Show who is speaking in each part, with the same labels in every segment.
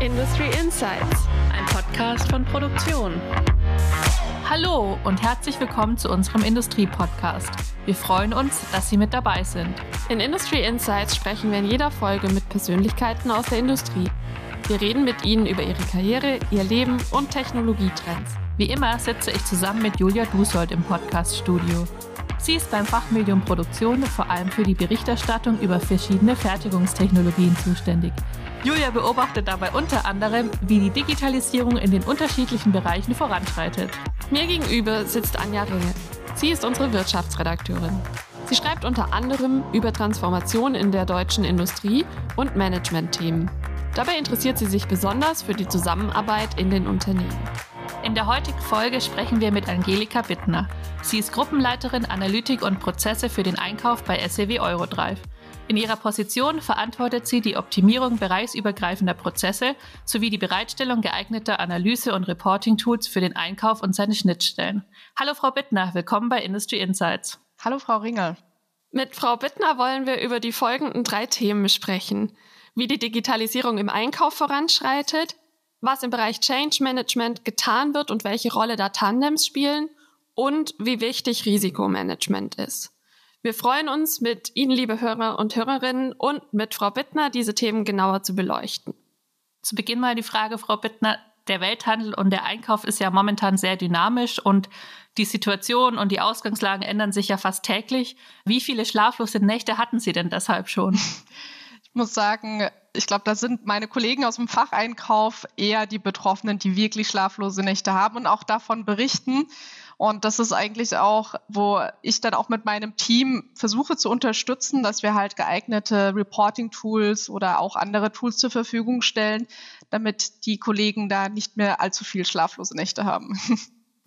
Speaker 1: Industry Insights,
Speaker 2: ein Podcast von Produktion.
Speaker 3: Hallo und herzlich willkommen zu unserem Industrie-Podcast. Wir freuen uns, dass Sie mit dabei sind.
Speaker 1: In Industry Insights sprechen wir in jeder Folge mit Persönlichkeiten aus der Industrie. Wir reden mit ihnen über ihre Karriere, ihr Leben und Technologietrends.
Speaker 3: Wie immer sitze ich zusammen mit Julia Dusold im Podcast-Studio. Sie ist beim Fachmedium Produktion vor allem für die Berichterstattung über verschiedene Fertigungstechnologien zuständig. Julia beobachtet dabei unter anderem, wie die Digitalisierung in den unterschiedlichen Bereichen voranschreitet.
Speaker 1: Mir gegenüber sitzt Anja Ringe. Sie ist unsere Wirtschaftsredakteurin. Sie schreibt unter anderem über Transformation in der deutschen Industrie und Management-Themen. Dabei interessiert sie sich besonders für die Zusammenarbeit in den Unternehmen.
Speaker 3: In der heutigen Folge sprechen wir mit Angelika Bittner. Sie ist Gruppenleiterin Analytik und Prozesse für den Einkauf bei SEW Eurodrive. In ihrer Position verantwortet sie die Optimierung bereichsübergreifender Prozesse sowie die Bereitstellung geeigneter Analyse- und Reporting-Tools für den Einkauf und seine Schnittstellen. Hallo Frau Bittner, willkommen bei Industry Insights.
Speaker 4: Hallo Frau Ringel.
Speaker 1: Mit Frau Bittner wollen wir über die folgenden drei Themen sprechen. Wie die Digitalisierung im Einkauf voranschreitet, was im Bereich Change Management getan wird und welche Rolle da Tandems spielen und wie wichtig Risikomanagement ist. Wir freuen uns, mit Ihnen, liebe Hörer und Hörerinnen, und mit Frau Bittner diese Themen genauer zu beleuchten.
Speaker 3: Zu Beginn mal die Frage, Frau Bittner. Der Welthandel und der Einkauf ist ja momentan sehr dynamisch und die Situation und die Ausgangslagen ändern sich ja fast täglich. Wie viele schlaflose Nächte hatten Sie denn deshalb schon?
Speaker 4: Muss sagen, ich glaube, da sind meine Kollegen aus dem Facheinkauf eher die Betroffenen, die wirklich schlaflose Nächte haben und auch davon berichten. Und das ist eigentlich auch, wo ich dann auch mit meinem Team versuche zu unterstützen, dass wir halt geeignete Reporting-Tools oder auch andere Tools zur Verfügung stellen, damit die Kollegen da nicht mehr allzu viel schlaflose Nächte haben.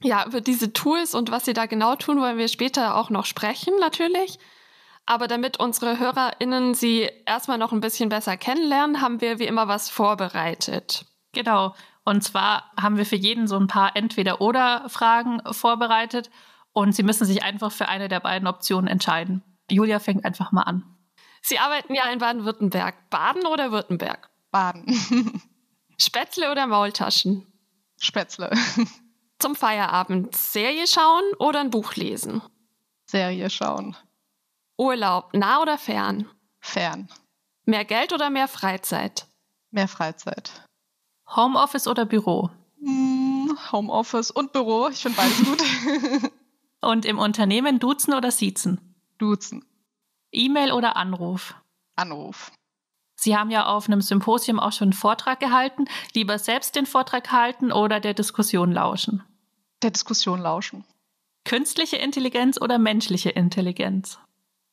Speaker 1: Ja, über diese Tools und was sie da genau tun, wollen wir später auch noch sprechen, natürlich. Aber damit unsere HörerInnen sie erstmal noch ein bisschen besser kennenlernen, haben wir wie immer was vorbereitet.
Speaker 3: Genau. Und zwar haben wir für jeden so ein paar Entweder-Oder-Fragen vorbereitet und Sie müssen sich einfach für eine der beiden Optionen entscheiden. Julia fängt einfach mal an.
Speaker 1: Sie arbeiten ja in Baden-Württemberg. Baden oder Württemberg?
Speaker 4: Baden.
Speaker 1: Spätzle oder Maultaschen?
Speaker 4: Spätzle.
Speaker 1: Zum Feierabend Serie schauen oder ein Buch lesen?
Speaker 4: Serie schauen.
Speaker 1: Urlaub, nah oder fern?
Speaker 4: Fern.
Speaker 1: Mehr Geld oder mehr Freizeit?
Speaker 4: Mehr Freizeit.
Speaker 3: Homeoffice oder Büro?
Speaker 4: Hm, Homeoffice und Büro. Ich finde beides gut.
Speaker 3: und im Unternehmen duzen oder siezen?
Speaker 4: Duzen.
Speaker 3: E-Mail oder Anruf?
Speaker 4: Anruf.
Speaker 3: Sie haben ja auf einem Symposium auch schon einen Vortrag gehalten. Lieber selbst den Vortrag halten oder der Diskussion lauschen?
Speaker 4: Der Diskussion lauschen.
Speaker 3: Künstliche Intelligenz oder menschliche Intelligenz?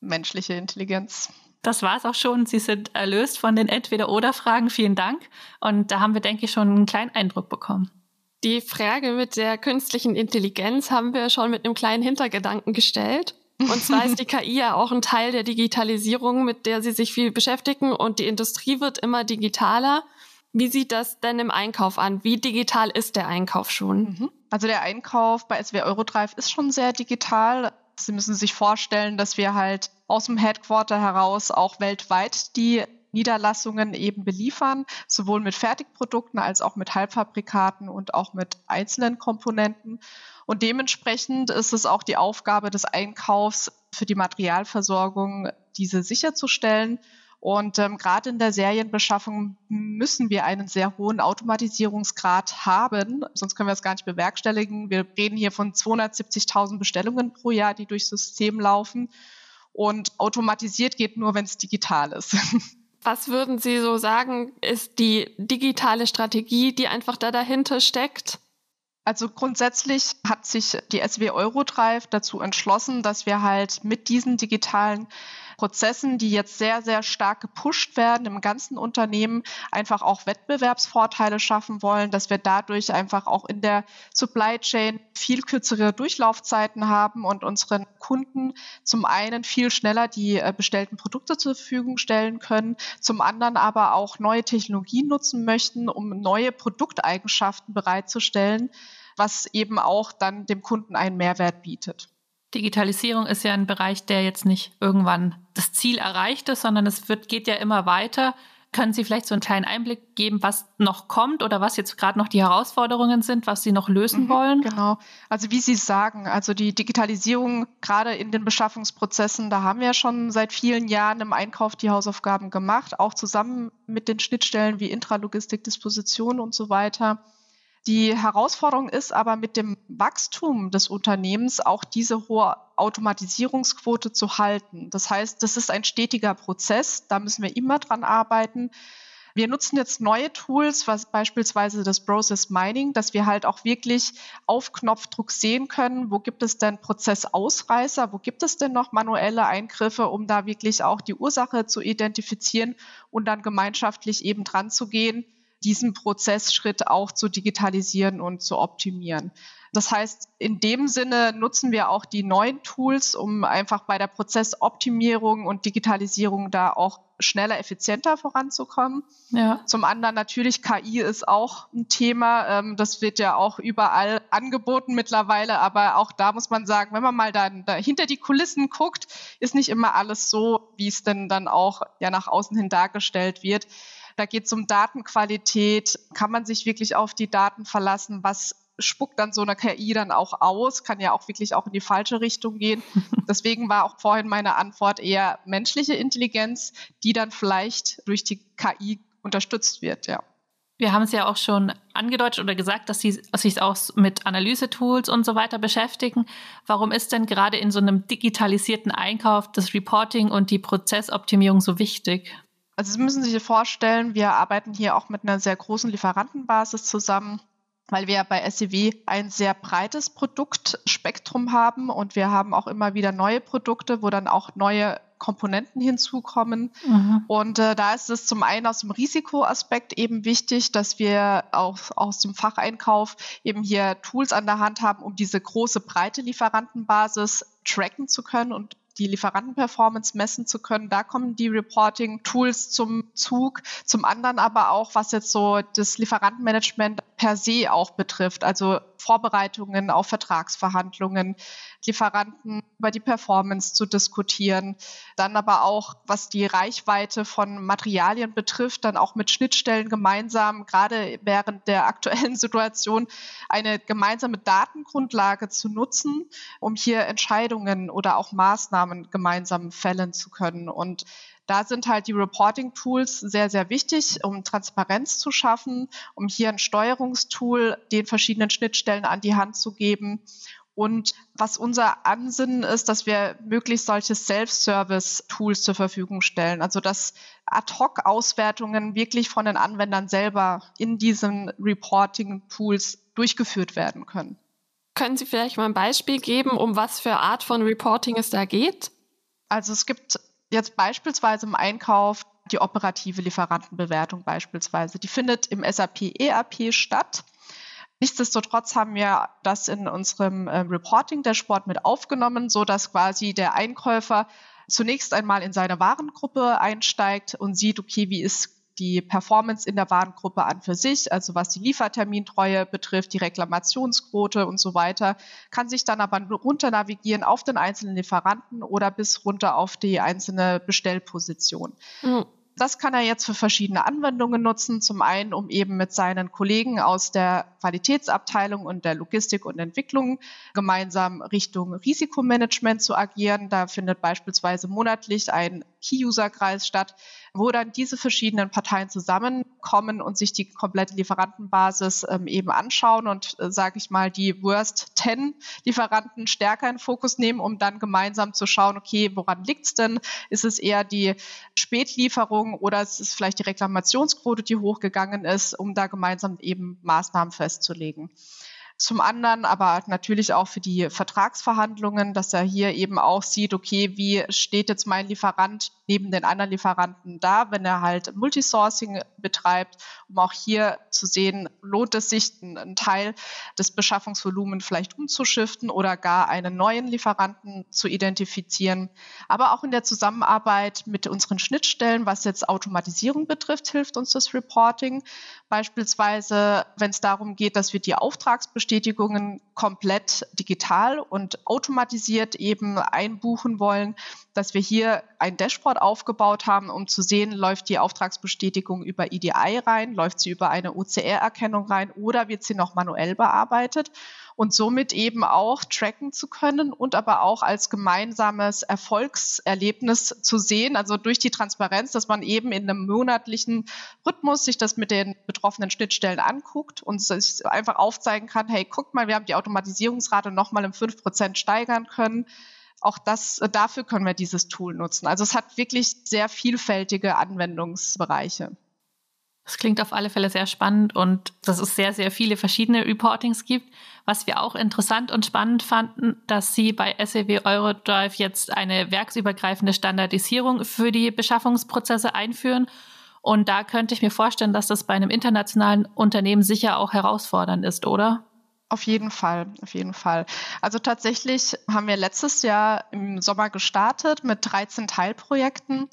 Speaker 4: Menschliche Intelligenz.
Speaker 3: Das war es auch schon. Sie sind erlöst von den Entweder-Oder-Fragen. Vielen Dank. Und da haben wir, denke ich, schon einen kleinen Eindruck bekommen.
Speaker 1: Die Frage mit der künstlichen Intelligenz haben wir schon mit einem kleinen Hintergedanken gestellt. Und zwar ist die KI ja auch ein Teil der Digitalisierung, mit der Sie sich viel beschäftigen und die Industrie wird immer digitaler. Wie sieht das denn im Einkauf an? Wie digital ist der Einkauf schon?
Speaker 4: Mhm. Also der Einkauf bei SW Eurodrive ist schon sehr digital. Sie müssen sich vorstellen, dass wir halt aus dem Headquarter heraus auch weltweit die Niederlassungen eben beliefern, sowohl mit Fertigprodukten als auch mit Halbfabrikaten und auch mit einzelnen Komponenten. Und dementsprechend ist es auch die Aufgabe des Einkaufs für die Materialversorgung, diese sicherzustellen. Und ähm, gerade in der Serienbeschaffung müssen wir einen sehr hohen Automatisierungsgrad haben, sonst können wir es gar nicht bewerkstelligen. Wir reden hier von 270.000 Bestellungen pro Jahr, die durchs System laufen. Und automatisiert geht nur, wenn es digital ist.
Speaker 1: Was würden Sie so sagen, ist die digitale Strategie, die einfach da dahinter steckt?
Speaker 4: Also grundsätzlich hat sich die SW Eurodrive dazu entschlossen, dass wir halt mit diesen digitalen Prozessen, die jetzt sehr, sehr stark gepusht werden im ganzen Unternehmen, einfach auch Wettbewerbsvorteile schaffen wollen, dass wir dadurch einfach auch in der Supply Chain viel kürzere Durchlaufzeiten haben und unseren Kunden zum einen viel schneller die äh, bestellten Produkte zur Verfügung stellen können, zum anderen aber auch neue Technologien nutzen möchten, um neue Produkteigenschaften bereitzustellen, was eben auch dann dem Kunden einen Mehrwert bietet.
Speaker 3: Digitalisierung ist ja ein Bereich, der jetzt nicht irgendwann das Ziel erreicht ist, sondern es wird, geht ja immer weiter. Können Sie vielleicht so einen kleinen Einblick geben, was noch kommt oder was jetzt gerade noch die Herausforderungen sind, was Sie noch lösen mhm, wollen?
Speaker 4: Genau. Also wie Sie sagen, also die Digitalisierung gerade in den Beschaffungsprozessen, da haben wir schon seit vielen Jahren im Einkauf die Hausaufgaben gemacht, auch zusammen mit den Schnittstellen wie Intralogistik, Disposition und so weiter. Die Herausforderung ist aber mit dem Wachstum des Unternehmens auch diese hohe Automatisierungsquote zu halten. Das heißt, das ist ein stetiger Prozess, da müssen wir immer dran arbeiten. Wir nutzen jetzt neue Tools, was beispielsweise das Process Mining, dass wir halt auch wirklich auf Knopfdruck sehen können, wo gibt es denn Prozessausreißer, wo gibt es denn noch manuelle Eingriffe, um da wirklich auch die Ursache zu identifizieren und dann gemeinschaftlich eben dran zu gehen diesen Prozessschritt auch zu digitalisieren und zu optimieren. Das heißt, in dem Sinne nutzen wir auch die neuen Tools, um einfach bei der Prozessoptimierung und Digitalisierung da auch schneller, effizienter voranzukommen. Ja. Zum anderen natürlich KI ist auch ein Thema. Ähm, das wird ja auch überall angeboten mittlerweile, aber auch da muss man sagen, wenn man mal dann da hinter die Kulissen guckt, ist nicht immer alles so, wie es denn dann auch ja nach außen hin dargestellt wird. Da geht es um Datenqualität. Kann man sich wirklich auf die Daten verlassen? Was spuckt dann so eine KI dann auch aus? Kann ja auch wirklich auch in die falsche Richtung gehen. Deswegen war auch vorhin meine Antwort eher menschliche Intelligenz, die dann vielleicht durch die KI unterstützt wird, ja.
Speaker 3: Wir haben es ja auch schon angedeutet oder gesagt, dass Sie sich auch mit Analysetools und so weiter beschäftigen. Warum ist denn gerade in so einem digitalisierten Einkauf das Reporting und die Prozessoptimierung so wichtig?
Speaker 4: Also Sie müssen sich vorstellen, wir arbeiten hier auch mit einer sehr großen Lieferantenbasis zusammen, weil wir bei SEW ein sehr breites Produktspektrum haben und wir haben auch immer wieder neue Produkte, wo dann auch neue Komponenten hinzukommen. Mhm. Und äh, da ist es zum einen aus dem Risikoaspekt eben wichtig, dass wir auch aus dem Facheinkauf eben hier Tools an der Hand haben, um diese große breite Lieferantenbasis tracken zu können und die Lieferantenperformance messen zu können. Da kommen die Reporting-Tools zum Zug. Zum anderen aber auch, was jetzt so das Lieferantenmanagement per se auch betrifft, also Vorbereitungen auf Vertragsverhandlungen, Lieferanten über die Performance zu diskutieren. Dann aber auch, was die Reichweite von Materialien betrifft, dann auch mit Schnittstellen gemeinsam, gerade während der aktuellen Situation, eine gemeinsame Datengrundlage zu nutzen, um hier Entscheidungen oder auch Maßnahmen gemeinsam fällen zu können. Und da sind halt die Reporting-Tools sehr, sehr wichtig, um Transparenz zu schaffen, um hier ein Steuerungstool den verschiedenen Schnittstellen an die Hand zu geben. Und was unser Ansinnen ist, dass wir möglichst solche Self-Service-Tools zur Verfügung stellen. Also dass Ad-Hoc-Auswertungen wirklich von den Anwendern selber in diesen Reporting-Tools durchgeführt werden können.
Speaker 1: Können Sie vielleicht mal ein Beispiel geben, um was für Art von Reporting es da geht?
Speaker 4: Also es gibt jetzt beispielsweise im Einkauf die operative Lieferantenbewertung beispielsweise. Die findet im SAP ERP statt. Nichtsdestotrotz haben wir das in unserem äh, Reporting-Dashboard mit aufgenommen, so dass quasi der Einkäufer zunächst einmal in seine Warengruppe einsteigt und sieht, okay, wie ist die Performance in der Warengruppe an für sich, also was die Liefertermintreue betrifft, die Reklamationsquote und so weiter, kann sich dann aber runter navigieren auf den einzelnen Lieferanten oder bis runter auf die einzelne Bestellposition. Mhm. Das kann er jetzt für verschiedene Anwendungen nutzen. Zum einen, um eben mit seinen Kollegen aus der Qualitätsabteilung und der Logistik und Entwicklung gemeinsam Richtung Risikomanagement zu agieren. Da findet beispielsweise monatlich ein Key-User-Kreis statt, wo dann diese verschiedenen Parteien zusammenkommen und sich die komplette Lieferantenbasis ähm, eben anschauen und, äh, sage ich mal, die Worst 10 Lieferanten stärker in Fokus nehmen, um dann gemeinsam zu schauen, okay, woran liegt es denn? Ist es eher die Spätlieferung oder ist es vielleicht die Reklamationsquote, die hochgegangen ist, um da gemeinsam eben Maßnahmen festzulegen. Zum anderen aber natürlich auch für die Vertragsverhandlungen, dass er hier eben auch sieht, okay, wie steht jetzt mein Lieferant neben den anderen Lieferanten da, wenn er halt Multisourcing betreibt, um auch hier zu sehen, lohnt es sich, einen Teil des Beschaffungsvolumens vielleicht umzuschiften oder gar einen neuen Lieferanten zu identifizieren. Aber auch in der Zusammenarbeit mit unseren Schnittstellen, was jetzt Automatisierung betrifft, hilft uns das Reporting. Beispielsweise, wenn es darum geht, dass wir die Auftragsbestätigung Auftragsbestätigungen komplett digital und automatisiert eben einbuchen wollen, dass wir hier ein Dashboard aufgebaut haben, um zu sehen, läuft die Auftragsbestätigung über EDI rein, läuft sie über eine OCR-Erkennung rein oder wird sie noch manuell bearbeitet und somit eben auch tracken zu können und aber auch als gemeinsames Erfolgserlebnis zu sehen, also durch die Transparenz, dass man eben in einem monatlichen Rhythmus sich das mit den betroffenen Schnittstellen anguckt und sich einfach aufzeigen kann, hey, guck mal, wir haben die Automatisierungsrate nochmal um fünf Prozent steigern können auch das, dafür können wir dieses Tool nutzen. Also es hat wirklich sehr vielfältige Anwendungsbereiche.
Speaker 3: Das klingt auf alle Fälle sehr spannend und dass es sehr, sehr viele verschiedene Reportings gibt. Was wir auch interessant und spannend fanden, dass Sie bei SEW Eurodrive jetzt eine werksübergreifende Standardisierung für die Beschaffungsprozesse einführen. Und da könnte ich mir vorstellen, dass das bei einem internationalen Unternehmen sicher auch herausfordernd ist, oder?
Speaker 4: Auf jeden Fall, auf jeden Fall. Also tatsächlich haben wir letztes Jahr im Sommer gestartet mit 13 Teilprojekten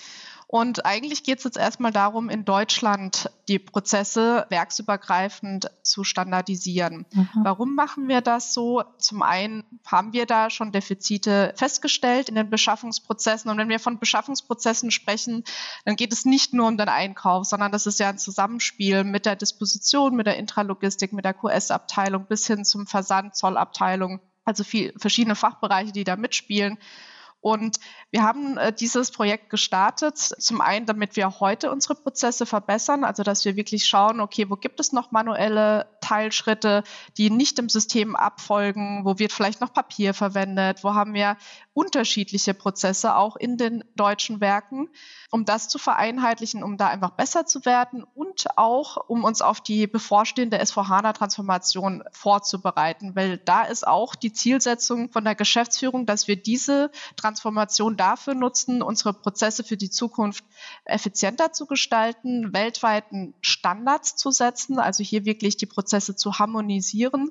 Speaker 4: und eigentlich geht es jetzt erstmal darum, in Deutschland die Prozesse werksübergreifend zu standardisieren. Mhm. Warum machen wir das so? Zum einen haben wir da schon Defizite festgestellt in den Beschaffungsprozessen. Und wenn wir von Beschaffungsprozessen sprechen, dann geht es nicht nur um den Einkauf, sondern das ist ja ein Zusammenspiel mit der Disposition, mit der Intralogistik, mit der QS-Abteilung bis hin zum Versand, Zollabteilung. Also viel, verschiedene Fachbereiche, die da mitspielen. Und wir haben äh, dieses Projekt gestartet, zum einen, damit wir heute unsere Prozesse verbessern, also dass wir wirklich schauen, okay, wo gibt es noch manuelle Teilschritte, die nicht im System abfolgen, wo wird vielleicht noch Papier verwendet, wo haben wir unterschiedliche Prozesse auch in den deutschen Werken, um das zu vereinheitlichen, um da einfach besser zu werden und auch, um uns auf die bevorstehende S4HANA-Transformation vorzubereiten, weil da ist auch die Zielsetzung von der Geschäftsführung, dass wir diese Transformation dafür nutzen, unsere Prozesse für die Zukunft effizienter zu gestalten, weltweiten Standards zu setzen, also hier wirklich die Prozesse zu harmonisieren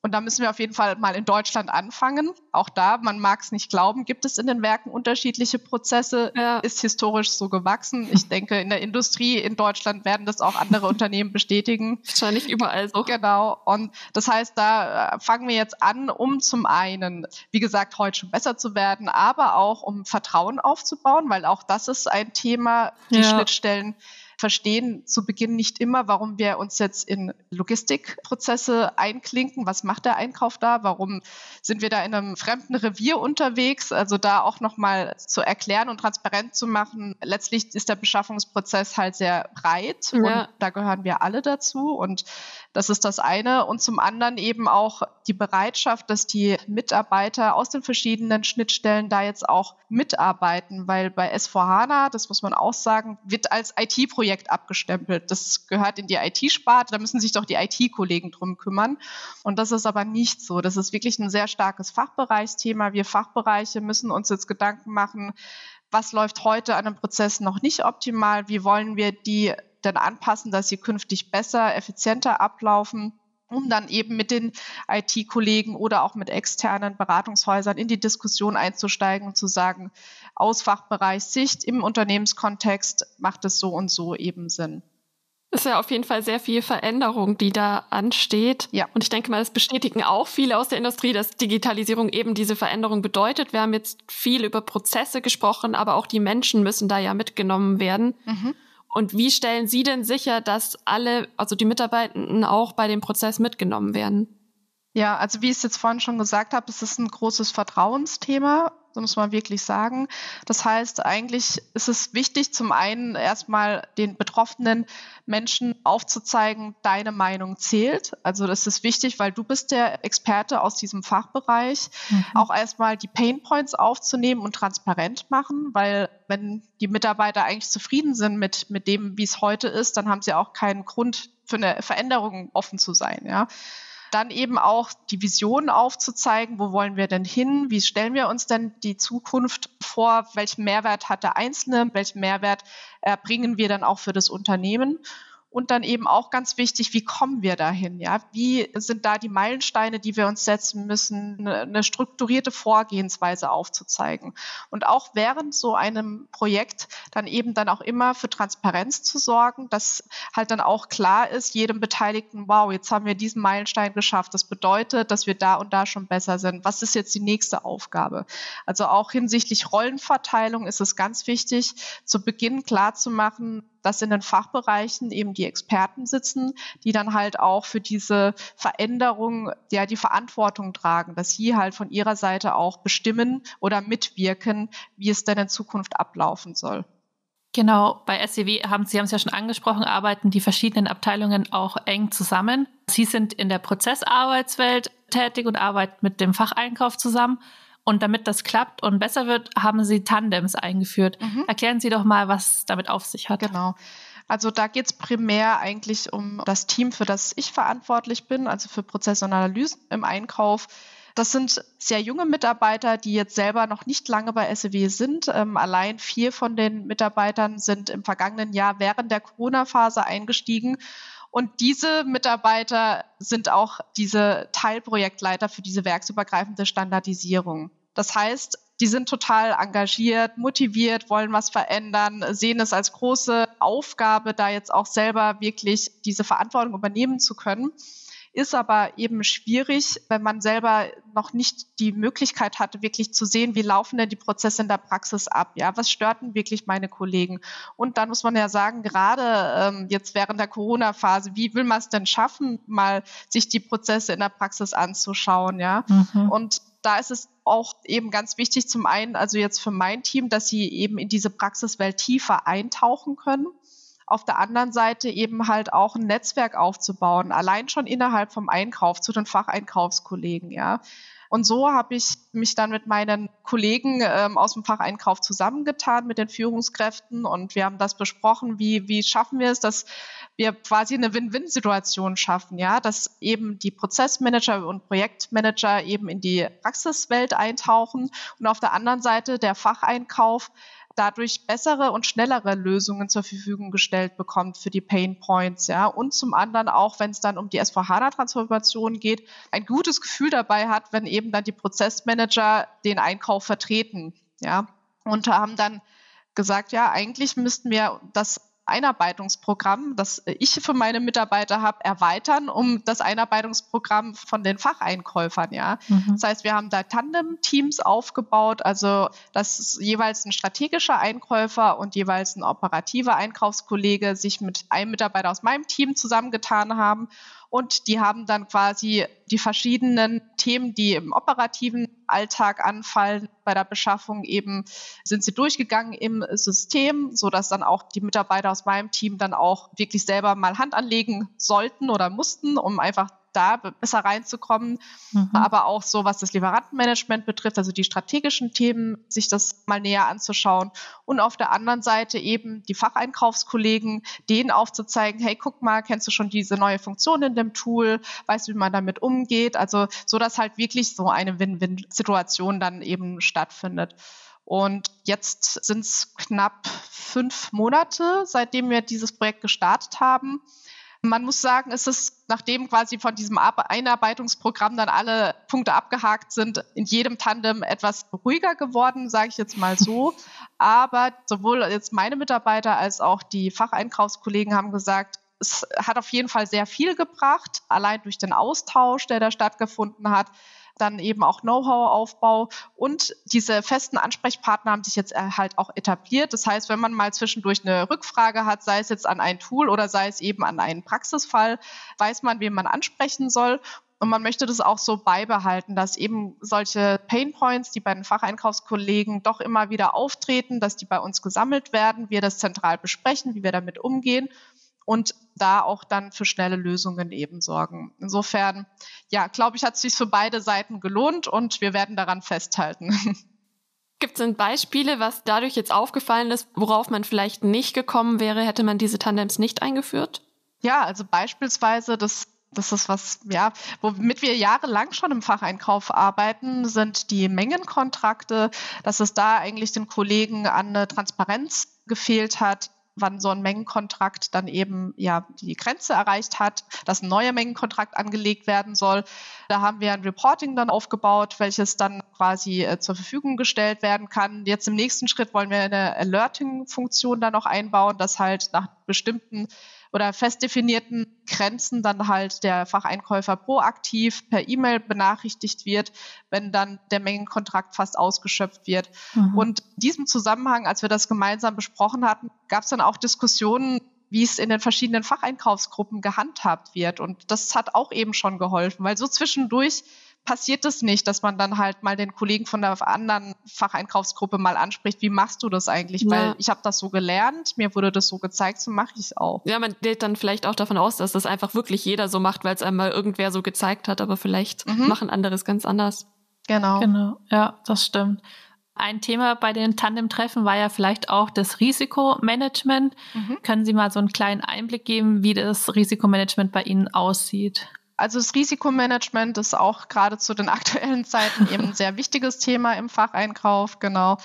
Speaker 4: und da müssen wir auf jeden Fall mal in Deutschland anfangen. Auch da, man mag es nicht glauben, gibt es in den Werken unterschiedliche Prozesse, ja. ist historisch so gewachsen. Ich denke, in der Industrie in Deutschland werden das auch andere Unternehmen bestätigen.
Speaker 1: Wahrscheinlich überall so.
Speaker 4: Genau. Und das heißt, da äh, fangen wir jetzt an, um zum einen, wie gesagt, heute schon besser zu werden, aber auch um Vertrauen aufzubauen, weil auch das ist ein Thema, die ja. Schnittstellen verstehen zu Beginn nicht immer, warum wir uns jetzt in Logistikprozesse einklinken. Was macht der Einkauf da? Warum sind wir da in einem fremden Revier unterwegs? Also da auch nochmal zu erklären und transparent zu machen. Letztlich ist der Beschaffungsprozess halt sehr breit ja. und da gehören wir alle dazu und das ist das eine. Und zum anderen eben auch die Bereitschaft, dass die Mitarbeiter aus den verschiedenen Schnittstellen da jetzt auch mitarbeiten, weil bei S4HANA, das muss man auch sagen, wird als IT-Projekt abgestempelt. Das gehört in die IT-Sparte, da müssen sich doch die IT-Kollegen drum kümmern. Und das ist aber nicht so. Das ist wirklich ein sehr starkes Fachbereichsthema. Wir Fachbereiche müssen uns jetzt Gedanken machen, was läuft heute an einem Prozess noch nicht optimal? Wie wollen wir die dann anpassen, dass sie künftig besser, effizienter ablaufen um dann eben mit den IT-Kollegen oder auch mit externen Beratungshäusern in die Diskussion einzusteigen und zu sagen, aus Fachbereichssicht im Unternehmenskontext macht es so und so eben Sinn.
Speaker 1: Ist ja auf jeden Fall sehr viel Veränderung, die da ansteht. Ja. Und ich denke mal, das bestätigen auch viele aus der Industrie, dass Digitalisierung eben diese Veränderung bedeutet. Wir haben jetzt viel über Prozesse gesprochen, aber auch die Menschen müssen da ja mitgenommen werden. Mhm. Und wie stellen Sie denn sicher, dass alle, also die Mitarbeitenden auch bei dem Prozess mitgenommen werden?
Speaker 4: Ja, also wie ich es jetzt vorhin schon gesagt habe, es ist ein großes Vertrauensthema, so muss man wirklich sagen. Das heißt, eigentlich ist es wichtig, zum einen erstmal den betroffenen Menschen aufzuzeigen, deine Meinung zählt. Also das ist wichtig, weil du bist der Experte aus diesem Fachbereich. Mhm. Auch erstmal die Pain Points aufzunehmen und transparent machen, weil wenn die Mitarbeiter eigentlich zufrieden sind mit, mit dem, wie es heute ist, dann haben sie auch keinen Grund für eine Veränderung offen zu sein, ja. Dann eben auch die Vision aufzuzeigen, wo wollen wir denn hin, wie stellen wir uns denn die Zukunft vor, welchen Mehrwert hat der Einzelne, welchen Mehrwert erbringen wir dann auch für das Unternehmen. Und dann eben auch ganz wichtig, wie kommen wir dahin? Ja, wie sind da die Meilensteine, die wir uns setzen müssen, eine, eine strukturierte Vorgehensweise aufzuzeigen? Und auch während so einem Projekt dann eben dann auch immer für Transparenz zu sorgen, dass halt dann auch klar ist, jedem Beteiligten, wow, jetzt haben wir diesen Meilenstein geschafft. Das bedeutet, dass wir da und da schon besser sind. Was ist jetzt die nächste Aufgabe? Also auch hinsichtlich Rollenverteilung ist es ganz wichtig, zu Beginn klar zu machen, dass in den Fachbereichen eben die Experten sitzen, die dann halt auch für diese Veränderung ja die Verantwortung tragen, dass sie halt von ihrer Seite auch bestimmen oder mitwirken, wie es denn in Zukunft ablaufen soll.
Speaker 3: Genau, bei SCW haben Sie haben es ja schon angesprochen, arbeiten die verschiedenen Abteilungen auch eng zusammen. Sie sind in der Prozessarbeitswelt tätig und arbeiten mit dem Facheinkauf zusammen. Und damit das klappt und besser wird, haben Sie Tandems eingeführt. Mhm. Erklären Sie doch mal, was damit auf sich hat.
Speaker 4: Genau. Also da geht es primär eigentlich um das Team, für das ich verantwortlich bin, also für Prozesse und Analysen im Einkauf. Das sind sehr junge Mitarbeiter, die jetzt selber noch nicht lange bei SEW sind. Ähm, allein vier von den Mitarbeitern sind im vergangenen Jahr während der Corona-Phase eingestiegen. Und diese Mitarbeiter sind auch diese Teilprojektleiter für diese werksübergreifende Standardisierung. Das heißt, die sind total engagiert, motiviert, wollen was verändern, sehen es als große Aufgabe, da jetzt auch selber wirklich diese Verantwortung übernehmen zu können. Ist aber eben schwierig, wenn man selber noch nicht die Möglichkeit hatte, wirklich zu sehen, wie laufen denn die Prozesse in der Praxis ab? Ja, was störten wirklich meine Kollegen? Und dann muss man ja sagen, gerade ähm, jetzt während der Corona-Phase, wie will man es denn schaffen, mal sich die Prozesse in der Praxis anzuschauen? Ja, mhm. und da ist es auch eben ganz wichtig, zum einen, also jetzt für mein Team, dass sie eben in diese Praxiswelt tiefer eintauchen können. Auf der anderen Seite eben halt auch ein Netzwerk aufzubauen, allein schon innerhalb vom Einkauf zu den Facheinkaufskollegen, ja. Und so habe ich mich dann mit meinen Kollegen ähm, aus dem Facheinkauf zusammengetan, mit den Führungskräften. Und wir haben das besprochen, wie, wie schaffen wir es, dass wir quasi eine Win-Win-Situation schaffen, ja, dass eben die Prozessmanager und Projektmanager eben in die Praxiswelt eintauchen. Und auf der anderen Seite der Facheinkauf dadurch bessere und schnellere Lösungen zur Verfügung gestellt bekommt für die Pain Points, ja. Und zum anderen auch, wenn es dann um die S4HANA-Transformation geht, ein gutes Gefühl dabei hat, wenn eben dann die Prozessmanager den Einkauf vertreten, ja. Und haben dann gesagt, ja, eigentlich müssten wir das Einarbeitungsprogramm, das ich für meine Mitarbeiter habe, erweitern, um das Einarbeitungsprogramm von den Facheinkäufern, ja. Mhm. Das heißt, wir haben da Tandem-Teams aufgebaut, also dass jeweils ein strategischer Einkäufer und jeweils ein operativer Einkaufskollege sich mit einem Mitarbeiter aus meinem Team zusammengetan haben und die haben dann quasi die verschiedenen Themen, die im operativen Alltag anfallen, bei der Beschaffung eben sind sie durchgegangen im System, so dass dann auch die Mitarbeiter aus meinem Team dann auch wirklich selber mal Hand anlegen sollten oder mussten, um einfach da besser reinzukommen. Mhm. Aber auch so, was das Lieferantenmanagement betrifft, also die strategischen Themen, sich das mal näher anzuschauen. Und auf der anderen Seite eben die Facheinkaufskollegen, denen aufzuzeigen, hey, guck mal, kennst du schon diese neue Funktion in dem Tool? Weißt du, wie man damit umgeht? Also, so dass halt wirklich so eine Win-Win-Situation dann eben stattfindet. Und jetzt sind es knapp fünf Monate, seitdem wir dieses Projekt gestartet haben. Man muss sagen, es ist, nachdem quasi von diesem Einarbeitungsprogramm dann alle Punkte abgehakt sind, in jedem Tandem etwas ruhiger geworden, sage ich jetzt mal so. Aber sowohl jetzt meine Mitarbeiter als auch die Facheinkaufskollegen haben gesagt, es hat auf jeden Fall sehr viel gebracht, allein durch den Austausch, der da stattgefunden hat dann eben auch Know-how-Aufbau und diese festen Ansprechpartner haben sich jetzt äh, halt auch etabliert. Das heißt, wenn man mal zwischendurch eine Rückfrage hat, sei es jetzt an ein Tool oder sei es eben an einen Praxisfall, weiß man, wen man ansprechen soll. Und man möchte das auch so beibehalten, dass eben solche Pain Points, die bei den Facheinkaufskollegen doch immer wieder auftreten, dass die bei uns gesammelt werden, wir das zentral besprechen, wie wir damit umgehen und da auch dann für schnelle Lösungen eben sorgen. Insofern, ja, glaube ich, hat es sich für beide Seiten gelohnt und wir werden daran festhalten.
Speaker 1: Gibt es denn Beispiele, was dadurch jetzt aufgefallen ist, worauf man vielleicht nicht gekommen wäre, hätte man diese Tandems nicht eingeführt?
Speaker 4: Ja, also beispielsweise das das ist was, ja, womit wir jahrelang schon im Facheinkauf arbeiten, sind die Mengenkontrakte, dass es da eigentlich den Kollegen an Transparenz gefehlt hat, wann so ein Mengenkontrakt dann eben ja die Grenze erreicht hat, dass ein neuer Mengenkontrakt angelegt werden soll. Da haben wir ein Reporting dann aufgebaut, welches dann quasi äh, zur Verfügung gestellt werden kann. Jetzt im nächsten Schritt wollen wir eine Alerting-Funktion dann noch einbauen, dass halt nach bestimmten oder fest definierten Grenzen dann halt der Facheinkäufer proaktiv per E-Mail benachrichtigt wird, wenn dann der Mengenkontrakt fast ausgeschöpft wird. Mhm. Und in diesem Zusammenhang, als wir das gemeinsam besprochen hatten, gab es dann auch Diskussionen, wie es in den verschiedenen Facheinkaufsgruppen gehandhabt wird. Und das hat auch eben schon geholfen, weil so zwischendurch passiert es nicht, dass man dann halt mal den Kollegen von der anderen Facheinkaufsgruppe mal anspricht, wie machst du das eigentlich? Ja. Weil ich habe das so gelernt, mir wurde das so gezeigt, so mache ich es auch.
Speaker 1: Ja, man geht dann vielleicht auch davon aus, dass das einfach wirklich jeder so macht, weil es einmal irgendwer so gezeigt hat, aber vielleicht mhm. machen andere es ganz anders.
Speaker 3: Genau. Genau, ja, das stimmt. Ein Thema bei den Tandem-Treffen war ja vielleicht auch das Risikomanagement. Mhm. Können Sie mal so einen kleinen Einblick geben, wie das Risikomanagement bei Ihnen aussieht?
Speaker 4: Also das Risikomanagement ist auch gerade zu den aktuellen Zeiten eben ein sehr wichtiges Thema im Facheinkauf, genau.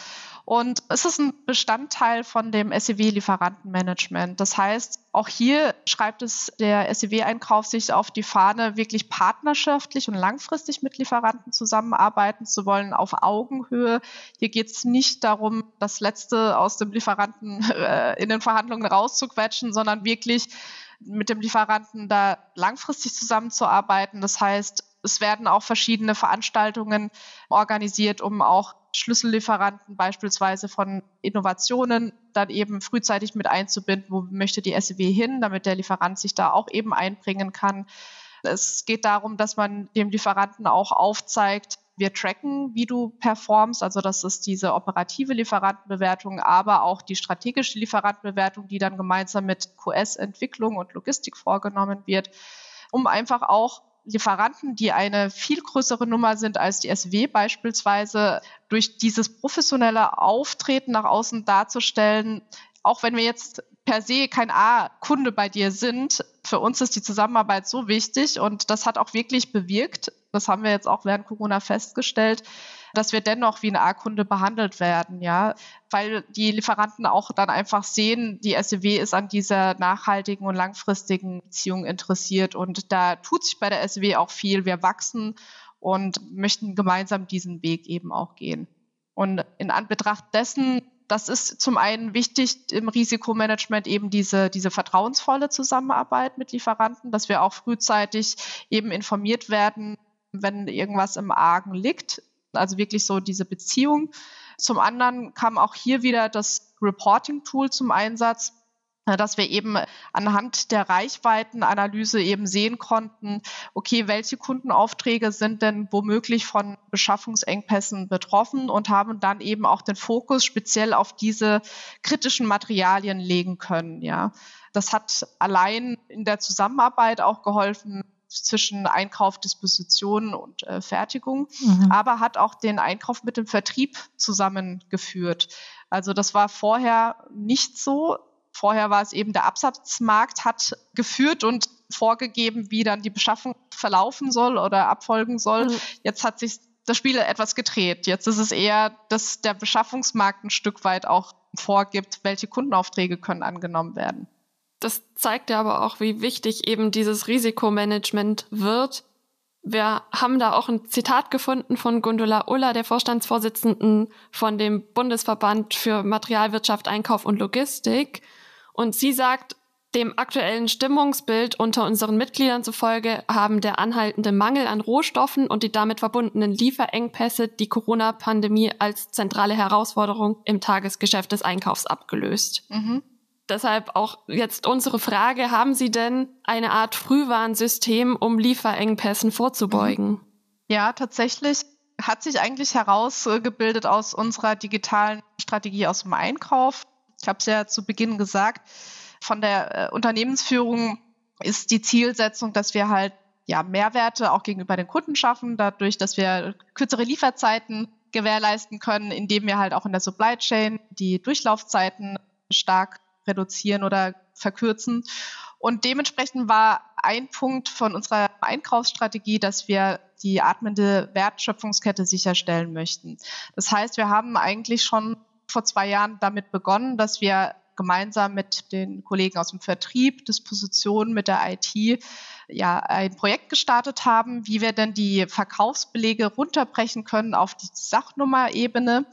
Speaker 4: Und es ist ein Bestandteil von dem SEW-Lieferantenmanagement. Das heißt, auch hier schreibt es der SEW-Einkauf sich auf die Fahne, wirklich partnerschaftlich und langfristig mit Lieferanten zusammenarbeiten zu wollen, auf Augenhöhe. Hier geht es nicht darum, das Letzte aus dem Lieferanten äh, in den Verhandlungen rauszuquetschen, sondern wirklich mit dem Lieferanten da langfristig zusammenzuarbeiten. Das heißt, es werden auch verschiedene Veranstaltungen organisiert, um auch Schlüssellieferanten beispielsweise von Innovationen dann eben frühzeitig mit einzubinden, wo möchte die SEW hin, damit der Lieferant sich da auch eben einbringen kann. Es geht darum, dass man dem Lieferanten auch aufzeigt, wir tracken, wie du performst. Also das ist diese operative Lieferantenbewertung, aber auch die strategische Lieferantenbewertung, die dann gemeinsam mit QS-Entwicklung und Logistik vorgenommen wird, um einfach auch Lieferanten, die eine viel größere Nummer sind als die SW beispielsweise, durch dieses professionelle Auftreten nach außen darzustellen, auch wenn wir jetzt per se kein A-Kunde bei dir sind, für uns ist die Zusammenarbeit so wichtig und das hat auch wirklich bewirkt, das haben wir jetzt auch während Corona festgestellt, dass wir dennoch wie ein A-Kunde behandelt werden, ja, weil die Lieferanten auch dann einfach sehen, die SEW ist an dieser nachhaltigen und langfristigen Beziehung interessiert und da tut sich bei der SEW auch viel. Wir wachsen und möchten gemeinsam diesen Weg eben auch gehen. Und in Anbetracht dessen das ist zum einen wichtig im Risikomanagement eben diese, diese vertrauensvolle Zusammenarbeit mit Lieferanten, dass wir auch frühzeitig eben informiert werden, wenn irgendwas im Argen liegt. Also wirklich so diese Beziehung. Zum anderen kam auch hier wieder das Reporting-Tool zum Einsatz, dass wir eben anhand der Reichweitenanalyse eben sehen konnten, okay, welche Kundenaufträge sind denn womöglich von Beschaffungsengpässen betroffen und haben dann eben auch den Fokus speziell auf diese kritischen Materialien legen können, ja. Das hat allein in der Zusammenarbeit auch geholfen, zwischen Einkauf, Disposition und äh, Fertigung, mhm. aber hat auch den Einkauf mit dem Vertrieb zusammengeführt. Also das war vorher nicht so. Vorher war es eben der Absatzmarkt hat geführt und vorgegeben, wie dann die Beschaffung verlaufen soll oder abfolgen soll. Mhm. Jetzt hat sich das Spiel etwas gedreht. Jetzt ist es eher, dass der Beschaffungsmarkt ein Stück weit auch vorgibt, welche Kundenaufträge können angenommen werden.
Speaker 1: Das zeigt ja aber auch, wie wichtig eben dieses Risikomanagement wird. Wir haben da auch ein Zitat gefunden von Gundula Ulla, der Vorstandsvorsitzenden von dem Bundesverband für Materialwirtschaft, Einkauf und Logistik. Und sie sagt, dem aktuellen Stimmungsbild unter unseren Mitgliedern zufolge haben der anhaltende Mangel an Rohstoffen und die damit verbundenen Lieferengpässe die Corona-Pandemie als zentrale Herausforderung im Tagesgeschäft des Einkaufs abgelöst. Mhm. Deshalb auch jetzt unsere Frage, haben Sie denn eine Art Frühwarnsystem, um Lieferengpässen vorzubeugen?
Speaker 4: Ja, tatsächlich hat sich eigentlich herausgebildet aus unserer digitalen Strategie aus dem Einkauf. Ich habe es ja zu Beginn gesagt, von der äh, Unternehmensführung ist die Zielsetzung, dass wir halt ja Mehrwerte auch gegenüber den Kunden schaffen, dadurch, dass wir kürzere Lieferzeiten gewährleisten können, indem wir halt auch in der Supply Chain die Durchlaufzeiten stark reduzieren oder verkürzen. Und dementsprechend war ein Punkt von unserer Einkaufsstrategie, dass wir die atmende Wertschöpfungskette sicherstellen möchten. Das heißt, wir haben eigentlich schon vor zwei Jahren damit begonnen, dass wir gemeinsam mit den Kollegen aus dem Vertrieb, Disposition mit der IT ja ein Projekt gestartet haben, wie wir denn die Verkaufsbelege runterbrechen können auf die Sachnummerebene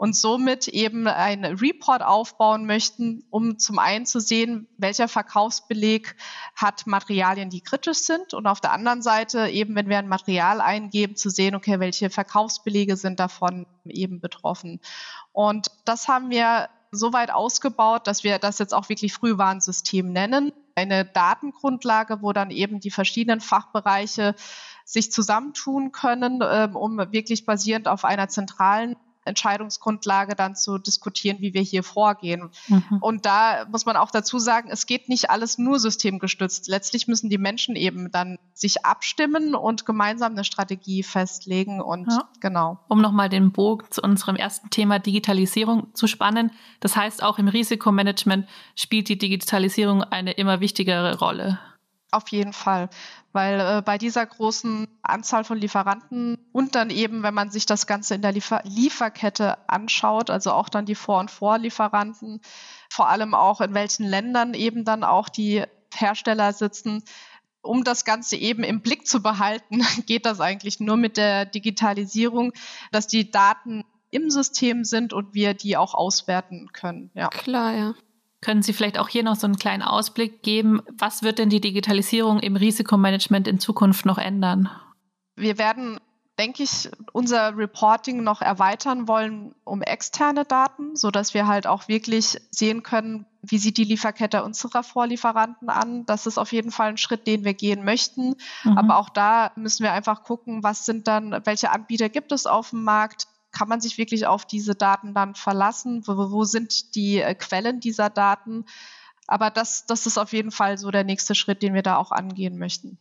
Speaker 4: und somit eben ein Report aufbauen möchten, um zum einen zu sehen, welcher Verkaufsbeleg hat Materialien, die kritisch sind und auf der anderen Seite eben, wenn wir ein Material eingeben, zu sehen, okay, welche Verkaufsbelege sind davon eben betroffen. Und das haben wir so weit ausgebaut, dass wir das jetzt auch wirklich Frühwarnsystem nennen. Eine Datengrundlage, wo dann eben die verschiedenen Fachbereiche sich zusammentun können, ähm, um wirklich basierend auf einer zentralen Entscheidungsgrundlage dann zu diskutieren, wie wir hier vorgehen. Mhm. Und da muss man auch dazu sagen, es geht nicht alles nur systemgestützt. Letztlich müssen die Menschen eben dann sich abstimmen und gemeinsam eine Strategie festlegen und ja. genau.
Speaker 3: Um nochmal den Bogen zu unserem ersten Thema Digitalisierung zu spannen. Das heißt, auch im Risikomanagement spielt die Digitalisierung eine immer wichtigere Rolle.
Speaker 4: Auf jeden Fall, weil äh, bei dieser großen Anzahl von Lieferanten und dann eben, wenn man sich das Ganze in der Liefer Lieferkette anschaut, also auch dann die Vor- und Vorlieferanten, vor allem auch in welchen Ländern eben dann auch die Hersteller sitzen, um das Ganze eben im Blick zu behalten, geht das eigentlich nur mit der Digitalisierung, dass die Daten im System sind und wir die auch auswerten können.
Speaker 1: Ja. Klar, ja.
Speaker 3: Können Sie vielleicht auch hier noch so einen kleinen Ausblick geben? Was wird denn die Digitalisierung im Risikomanagement in Zukunft noch ändern?
Speaker 4: Wir werden, denke ich, unser Reporting noch erweitern wollen um externe Daten, so dass wir halt auch wirklich sehen können, wie sieht die Lieferkette unserer Vorlieferanten an. Das ist auf jeden Fall ein Schritt, den wir gehen möchten. Mhm. Aber auch da müssen wir einfach gucken, was sind dann, welche Anbieter gibt es auf dem Markt? Kann man sich wirklich auf diese Daten dann verlassen? Wo, wo sind die äh, Quellen dieser Daten? Aber das, das ist auf jeden Fall so der nächste Schritt, den wir da auch angehen möchten.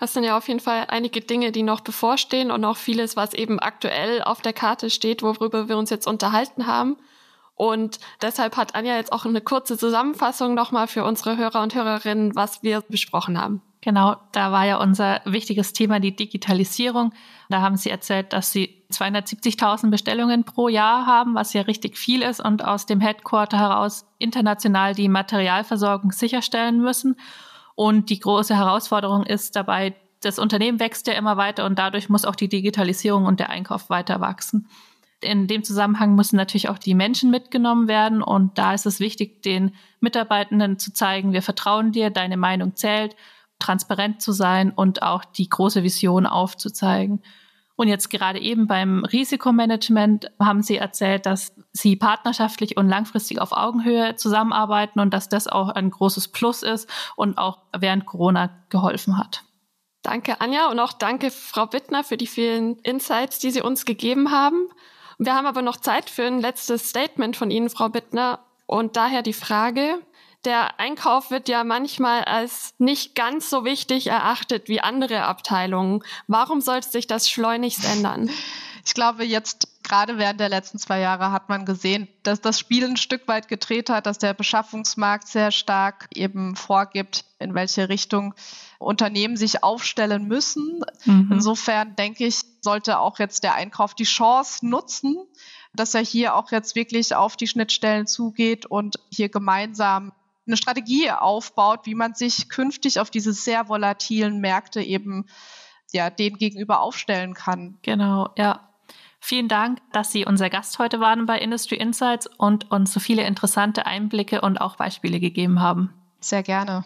Speaker 1: Das sind ja auf jeden Fall einige Dinge, die noch bevorstehen und auch vieles, was eben aktuell auf der Karte steht, worüber wir uns jetzt unterhalten haben. Und deshalb hat Anja jetzt auch eine kurze Zusammenfassung nochmal für unsere Hörer und Hörerinnen, was wir besprochen haben.
Speaker 3: Genau, da war ja unser wichtiges Thema die Digitalisierung. Da haben Sie erzählt, dass Sie 270.000 Bestellungen pro Jahr haben, was ja richtig viel ist und aus dem Headquarter heraus international die Materialversorgung sicherstellen müssen. Und die große Herausforderung ist dabei, das Unternehmen wächst ja immer weiter und dadurch muss auch die Digitalisierung und der Einkauf weiter wachsen. In dem Zusammenhang müssen natürlich auch die Menschen mitgenommen werden und da ist es wichtig, den Mitarbeitenden zu zeigen, wir vertrauen dir, deine Meinung zählt transparent zu sein und auch die große Vision aufzuzeigen. Und jetzt gerade eben beim Risikomanagement haben Sie erzählt, dass Sie partnerschaftlich und langfristig auf Augenhöhe zusammenarbeiten und dass das auch ein großes Plus ist und auch während Corona geholfen hat.
Speaker 1: Danke, Anja, und auch danke, Frau Bittner, für die vielen Insights, die Sie uns gegeben haben. Wir haben aber noch Zeit für ein letztes Statement von Ihnen, Frau Bittner, und daher die Frage, der Einkauf wird ja manchmal als nicht ganz so wichtig erachtet wie andere Abteilungen. Warum sollte sich das schleunigst ändern?
Speaker 4: Ich glaube, jetzt gerade während der letzten zwei Jahre hat man gesehen, dass das Spiel ein Stück weit gedreht hat, dass der Beschaffungsmarkt sehr stark eben vorgibt, in welche Richtung Unternehmen sich aufstellen müssen. Mhm. Insofern denke ich, sollte auch jetzt der Einkauf die Chance nutzen, dass er hier auch jetzt wirklich auf die Schnittstellen zugeht und hier gemeinsam eine Strategie aufbaut, wie man sich künftig auf diese sehr volatilen Märkte eben ja, denen gegenüber aufstellen kann.
Speaker 3: Genau, ja. Vielen Dank, dass Sie unser Gast heute waren bei Industry Insights und uns so viele interessante Einblicke und auch Beispiele gegeben haben.
Speaker 4: Sehr gerne.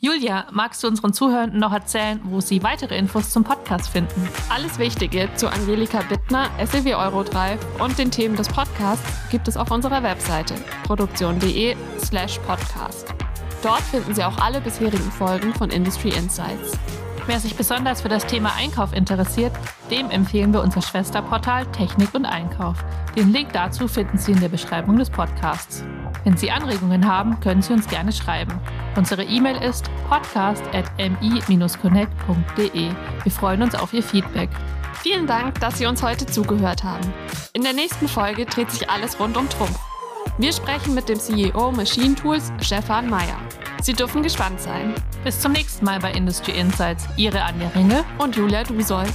Speaker 3: Julia, magst du unseren Zuhörenden noch erzählen, wo sie weitere Infos zum Podcast finden?
Speaker 1: Alles Wichtige zu Angelika Bittner, SEW Eurodrive und den Themen des Podcasts gibt es auf unserer Webseite produktion.de slash podcast. Dort finden Sie auch alle bisherigen Folgen von Industry Insights.
Speaker 3: Wer sich besonders für das Thema Einkauf interessiert, dem empfehlen wir unser Schwesterportal Technik und Einkauf. Den Link dazu finden Sie in der Beschreibung des Podcasts. Wenn Sie Anregungen haben, können Sie uns gerne schreiben. Unsere E-Mail ist podcast.mi-connect.de. Wir freuen uns auf Ihr Feedback.
Speaker 1: Vielen Dank, dass Sie uns heute zugehört haben. In der nächsten Folge dreht sich alles rund um Trumpf. Wir sprechen mit dem CEO Machine Tools, Stefan Meyer. Sie dürfen gespannt sein.
Speaker 3: Bis zum nächsten Mal bei Industry Insights. Ihre Anja Ringe
Speaker 1: und Julia Dusold.